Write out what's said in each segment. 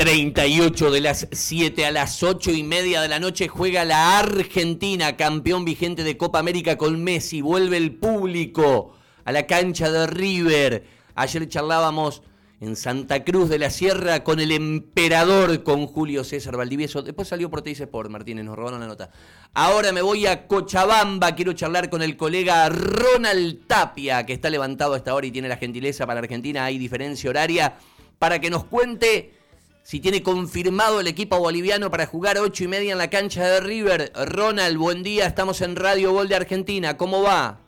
38 de las 7 a las 8 y media de la noche juega la Argentina, campeón vigente de Copa América con Messi. Vuelve el público a la cancha de River. Ayer charlábamos en Santa Cruz de la Sierra con el emperador, con Julio César Valdivieso. Después salió por Sport, Martínez, nos robaron la nota. Ahora me voy a Cochabamba, quiero charlar con el colega Ronald Tapia, que está levantado a esta hora y tiene la gentileza para Argentina, hay diferencia horaria, para que nos cuente si tiene confirmado el equipo boliviano para jugar ocho y media en la cancha de River. Ronald, buen día, estamos en Radio Gol de Argentina, ¿cómo va?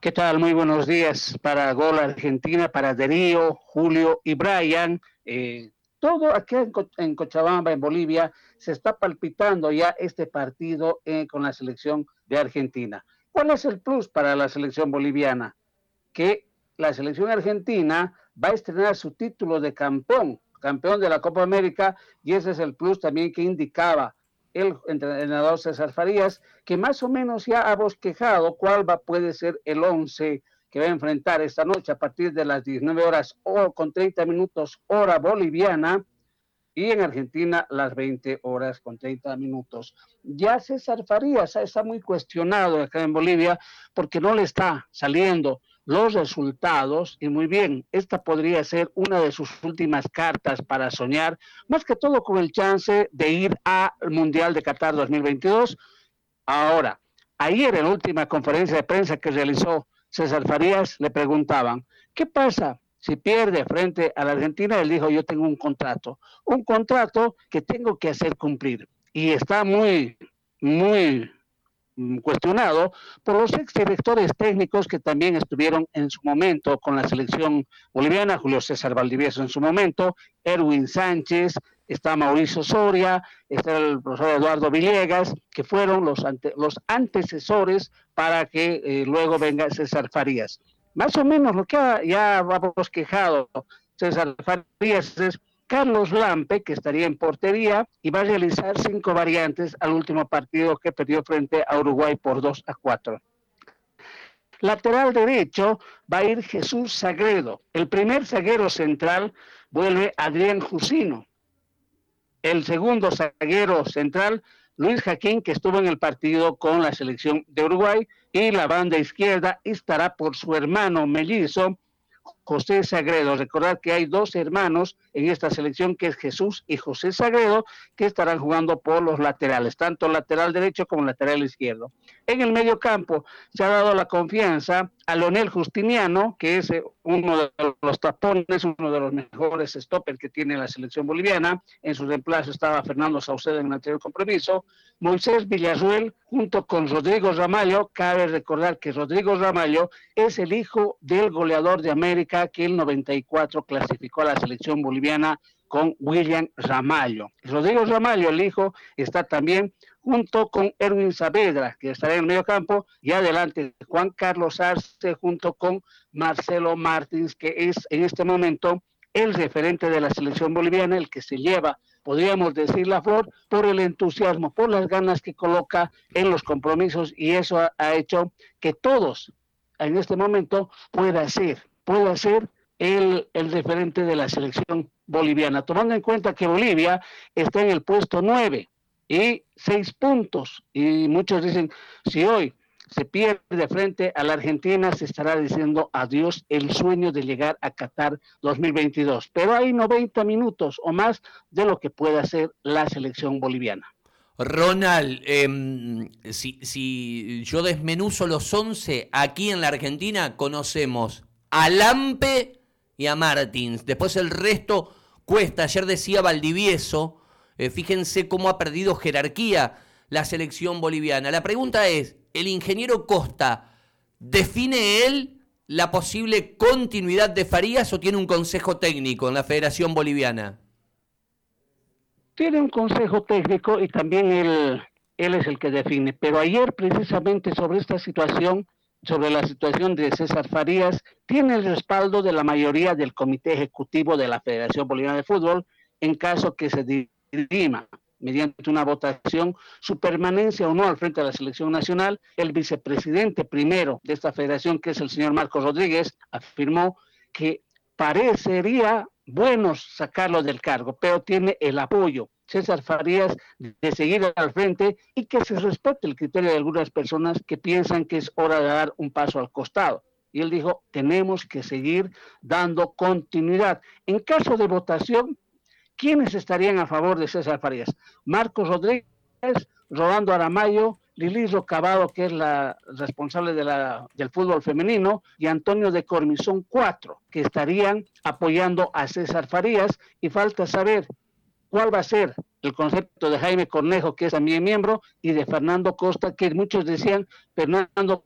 ¿Qué tal? Muy buenos días para Gol Argentina, para Darío, Julio y Brian. Eh, todo aquí en, Cochabamba, en Bolivia, se está palpitando ya este partido eh, con la selección de Argentina. ¿Cuál es el plus para la selección boliviana? Que la selección argentina va a estrenar su título de campeón, campeón de la Copa América, y ese es el plus también que indicaba el entrenador César Farías, que más o menos ya ha bosquejado cuál va, puede ser el 11 que va a enfrentar esta noche a partir de las 19 horas o con 30 minutos hora boliviana y en Argentina las 20 horas con 30 minutos. Ya César Farías está muy cuestionado acá en Bolivia porque no le está saliendo los resultados y muy bien, esta podría ser una de sus últimas cartas para soñar, más que todo con el chance de ir al Mundial de Qatar 2022. Ahora, ayer en la última conferencia de prensa que realizó César Farías, le preguntaban, ¿qué pasa si pierde frente a la Argentina? Él dijo, yo tengo un contrato, un contrato que tengo que hacer cumplir. Y está muy, muy cuestionado por los exdirectores técnicos que también estuvieron en su momento con la selección boliviana, Julio César Valdivieso en su momento, Erwin Sánchez, está Mauricio Soria, está el profesor Eduardo Villegas, que fueron los, los antecesores para que eh, luego venga César Farías. Más o menos lo que ya hemos quejado César Farías es Carlos Lampe, que estaría en portería y va a realizar cinco variantes al último partido que perdió frente a Uruguay por 2 a 4. Lateral derecho va a ir Jesús Sagredo. El primer zaguero central vuelve Adrián Jusino. El segundo zaguero central, Luis Jaquín, que estuvo en el partido con la selección de Uruguay. Y la banda izquierda estará por su hermano mellizo, José Sagredo. Recordar que hay dos hermanos en esta selección, que es Jesús y José Sagredo, que estarán jugando por los laterales, tanto lateral derecho como lateral izquierdo. En el medio campo se ha dado la confianza a Leonel Justiniano, que es eh, uno de los tapones, uno de los mejores stoppers que tiene la selección boliviana. En su reemplazo estaba Fernando Saucedo en el anterior compromiso. Moisés Villarruel, junto con Rodrigo Ramallo, cabe recordar que Rodrigo Ramallo es el hijo del goleador de América que el 94 clasificó a la selección boliviana con William Ramallo. Rodrigo Ramallo, el hijo, está también junto con Erwin Saavedra, que estará en el medio campo, y adelante Juan Carlos Arce junto con Marcelo Martins, que es en este momento el referente de la selección boliviana, el que se lleva, podríamos decir, la flor por el entusiasmo, por las ganas que coloca en los compromisos, y eso ha, hecho que todos en este momento pueda ser, pueda ser el, el referente de la selección boliviana, tomando en cuenta que Bolivia está en el puesto 9 y seis puntos. Y muchos dicen, si hoy se pierde frente a la Argentina, se estará diciendo adiós el sueño de llegar a Qatar 2022. Pero hay 90 minutos o más de lo que puede hacer la selección boliviana. Ronald, em, si, si, yo desmenuzo los 11, aquí en la Argentina conocemos a Lampe y a Martins. Después el resto cuesta. Ayer decía Valdivieso eh, fíjense cómo ha perdido jerarquía la selección boliviana. La pregunta es, ¿el ingeniero Costa define él la posible continuidad de Farías o tiene un consejo técnico en la Federación Boliviana? Tiene un consejo técnico y también él, él es el que define. Pero ayer precisamente sobre esta situación, sobre la situación de César Farías, tiene el respaldo de la mayoría del comité ejecutivo de la Federación Boliviana de Fútbol en caso que se Lima, mediante una votación, su permanencia o no al frente de la selección nacional. El vicepresidente primero de esta federación, que es el señor Marcos Rodríguez, afirmó que parecería buenos sacarlo del cargo, pero tiene el apoyo César Farías de seguir al frente y que se respete el criterio de algunas personas que piensan que es hora de dar un paso al costado. Y él dijo, tenemos que seguir dando continuidad. En caso de votación, ¿quiénes estarían a favor de César Farías? Marcos Rodríguez, Rolando Aramayo, Lili Rocabado, que es la responsable del fútbol femenino, y Antonio de Cormizón, cuatro, que estarían apoyando a César Farías. Y falta saber cuál va a ser el concepto de Jaime Cornejo, que es también miembro, y de Fernando Costa, que muchos decían, Fernando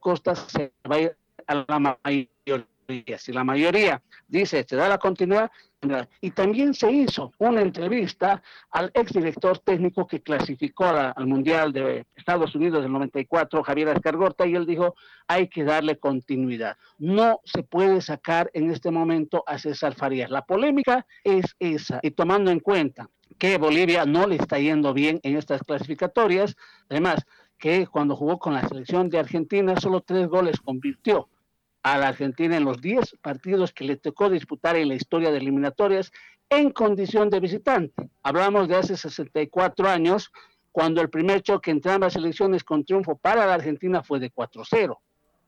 Costa se va a ir a la mayoría. Si la mayoría dice, se da la continuidad, y también se hizo una entrevista al exdirector técnico que clasificó al Mundial de Estados Unidos del 94, Javier Escargorta, y él dijo, hay que darle continuidad. No se puede sacar en este momento a César Farías. La polémica es esa, y tomando en cuenta que Bolivia no le está yendo bien en estas clasificatorias, además que cuando jugó con la selección de Argentina solo tres goles convirtió a la Argentina en los 10 partidos que le tocó disputar en la historia de eliminatorias en condición de visitante. Hablamos de hace 64 años, cuando el primer choque entre ambas selecciones con triunfo para la Argentina fue de 4-0.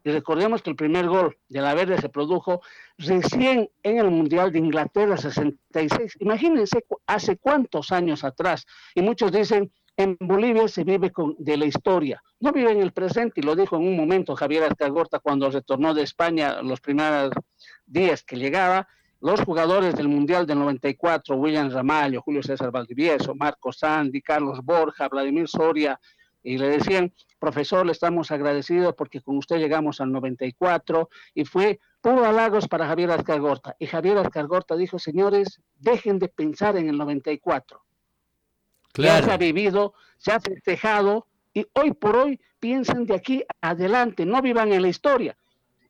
Y recordemos que el primer gol de la Verde se produjo recién en el Mundial de Inglaterra 66. Imagínense hace cuántos años atrás. Y muchos dicen, en Bolivia se vive con, de la historia, no vive en el presente, y lo dijo en un momento Javier Alcagorta cuando retornó de España los primeros días que llegaba. Los jugadores del Mundial del 94, William Ramallo, Julio César Valdivieso, Marco Sandi, Carlos Borja, Vladimir Soria, y le decían, profesor, le estamos agradecidos porque con usted llegamos al 94 y fue puro halagos para Javier Alcargorta. Y Javier Alcargorta dijo, señores, dejen de pensar en el 94 ya se ha vivido, se ha festejado y hoy por hoy piensan de aquí adelante, no vivan en la historia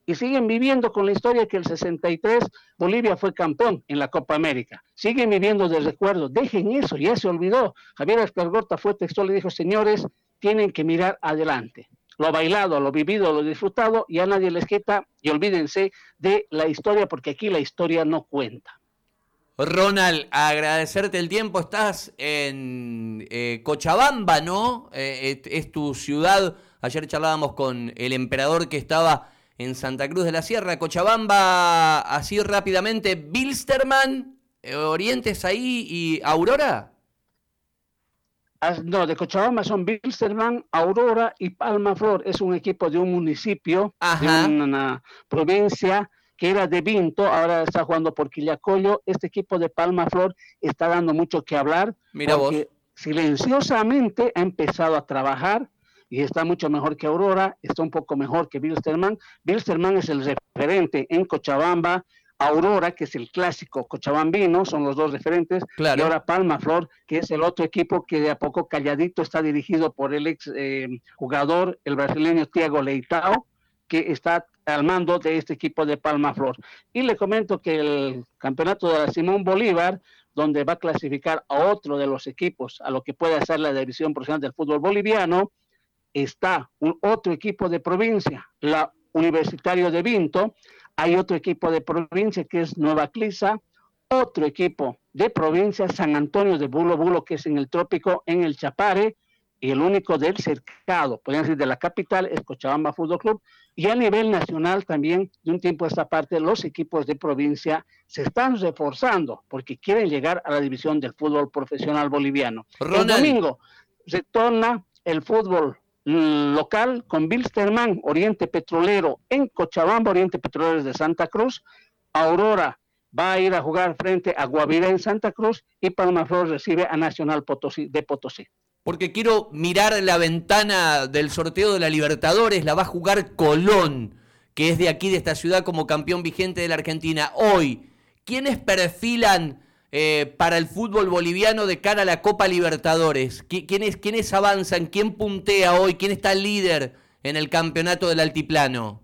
y siguen viviendo con la historia que el 63 Bolivia fue campeón en la Copa América. Siguen viviendo de recuerdo, dejen eso, ya se olvidó. Javier Escargorta fue textual y dijo, señores, tienen que mirar adelante. Lo bailado, lo vivido, lo disfrutado, ya nadie les quita y olvídense de la historia porque aquí la historia no cuenta. Ronald, agradecerte el tiempo. Estás en eh, Cochabamba, ¿no? Eh, es, tu ciudad. Ayer charlábamos con el emperador que estaba en Santa Cruz de la Sierra. Cochabamba, así rápidamente. Bilsterman, eh, Orientes ahí y Aurora. Ah, no, de Cochabamba son Bilsterman, Aurora y Palma Flor. Es un equipo de un municipio, de una provincia que era de Vinto, ahora está jugando por Quillacollo. Este equipo de Palma Flor está dando mucho que hablar. Mira porque silenciosamente ha empezado a trabajar y está mucho mejor que Aurora, está un poco mejor que Bilsterman. Bilsterman es el referente en Cochabamba, Aurora, que es el clásico cochabambino, son los dos referentes, y ahora Palma Flor, que es el otro equipo que de a poco calladito está dirigido por el ex eh, jugador, el brasileño Tiago Leitao, que está al mando de este equipo de Palma Flor. Y le comento que el campeonato de Simón Bolívar, donde va a clasificar a otro de los equipos a lo que puede ser la división profesional del fútbol boliviano, está un otro equipo de provincia, la Universitario de Vinto, hay otro equipo de provincia que es Nueva Clisa, otro equipo de provincia, San Antonio de Bulo Bulo, que es en el trópico, en el Chapare, y el único del cercado, podrían decir de la capital, es Cochabamba Fútbol Club, y a nivel nacional también, de un tiempo a esta parte, los equipos de provincia se están reforzando porque quieren llegar a la división del fútbol profesional boliviano. El domingo retorna el fútbol local con Bilsterman, Oriente Petrolero en Cochabamba, Oriente Petrolero de Santa Cruz, Aurora va a ir a jugar frente a Guavirá en Santa Cruz y Palma Flor recibe a Nacional Potosí de Potosí porque quiero mirar la ventana del sorteo de la Libertadores, la va a jugar Colón, que es de aquí, de esta ciudad, como campeón vigente de la Argentina. Hoy, ¿quiénes perfilan eh, para el fútbol boliviano de cara a la Copa Libertadores? ¿Quiénes, ¿Quiénes avanzan? ¿Quién puntea hoy? ¿Quién está líder en el campeonato del altiplano?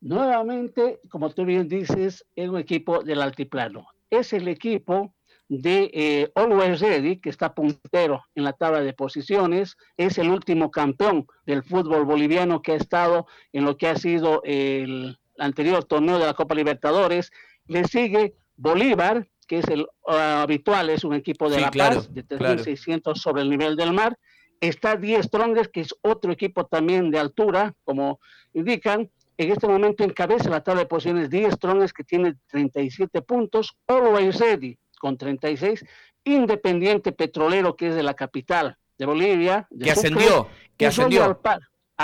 Nuevamente, como tú bien dices, es un equipo del altiplano. Es el equipo de eh, Always Ready, que está puntero en la tabla de posiciones, es el último campeón del fútbol boliviano que ha estado en lo que ha sido el anterior torneo de la Copa Libertadores. Le sigue Bolívar, que es el ah, habitual, es un equipo de La Paz, de 3.600 sobre el nivel del mar. Está Die Strongers, que es otro equipo también de altura, como indican. En este momento encabeza la tabla de posiciones Die Strongers, que tiene 37 puntos. Always Ready, con 36. Independiente Petrolero, que es de la capital de Bolivia. que ascendió, que ascendió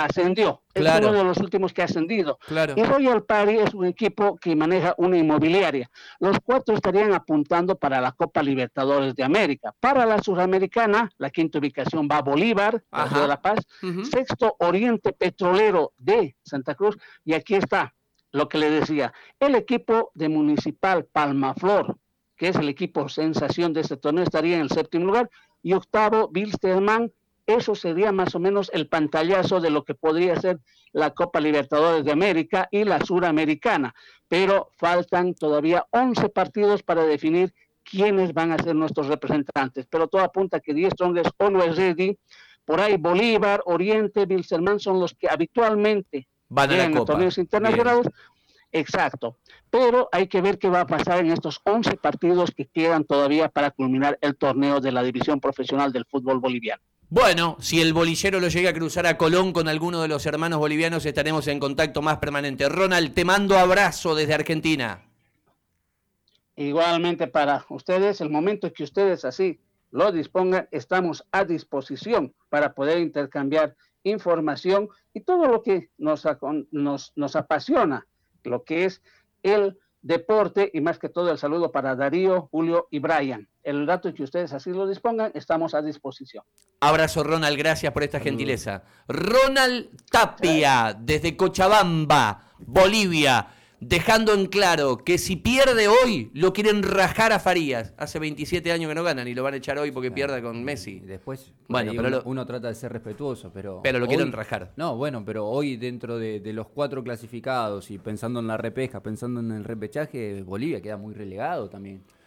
ascendió. Es uno de los últimos que ha ascendido. Y Royal Party es un equipo que maneja una inmobiliaria. Los cuatro estarían apuntando para la Copa Libertadores de América. Para la Sudamericana, la quinta ubicación va a Bolívar, de La Paz. Sexto, Oriente Petrolero de Santa Cruz. Y aquí está lo que le decía. El equipo de Municipal Palmaflor, que es el equipo sensación de este torneo, estaría en el séptimo lugar. Y octavo, Bilsterman eso sería más o menos el pantallazo de lo que podría ser la Copa Libertadores de América y la Suramericana. Pero faltan todavía 11 partidos para definir quiénes van a ser nuestros representantes. Pero todo apunta que 10 Strongest o no es ready. Por ahí Bolívar, Oriente, Wilstermann son los que habitualmente van a torneos internacionales. Exacto. Pero hay que ver qué va a pasar en estos 11 partidos que quedan todavía para culminar el torneo de la División Profesional del Fútbol Boliviano. Bueno, si el bolillero lo llega a cruzar a Colón con alguno de los hermanos bolivianos, estaremos en contacto más permanente. Ronald, te mando abrazo desde Argentina. Igualmente para ustedes, el momento que ustedes así lo dispongan, estamos a disposición para poder intercambiar información y todo lo que nos, nos, nos apasiona, lo que es el deporte y más que todo el saludo para Darío, Julio y Brian. El dato que ustedes así lo dispongan, estamos a disposición. Abrazo Ronald, gracias por esta gentileza. Ronald Tapia, desde Cochabamba, Bolivia dejando en claro que si pierde hoy, lo quieren rajar a Farías. Hace 27 años que no ganan y lo van a echar hoy porque pierda con Messi. Después, bueno, pero uno, trata de ser respetuoso, pero. Pero lo quieren rajar. No, bueno, pero hoy dentro de, los cuatro clasificados y pensando en la repesca, pensando en el repechaje, Bolivia queda muy relegado también.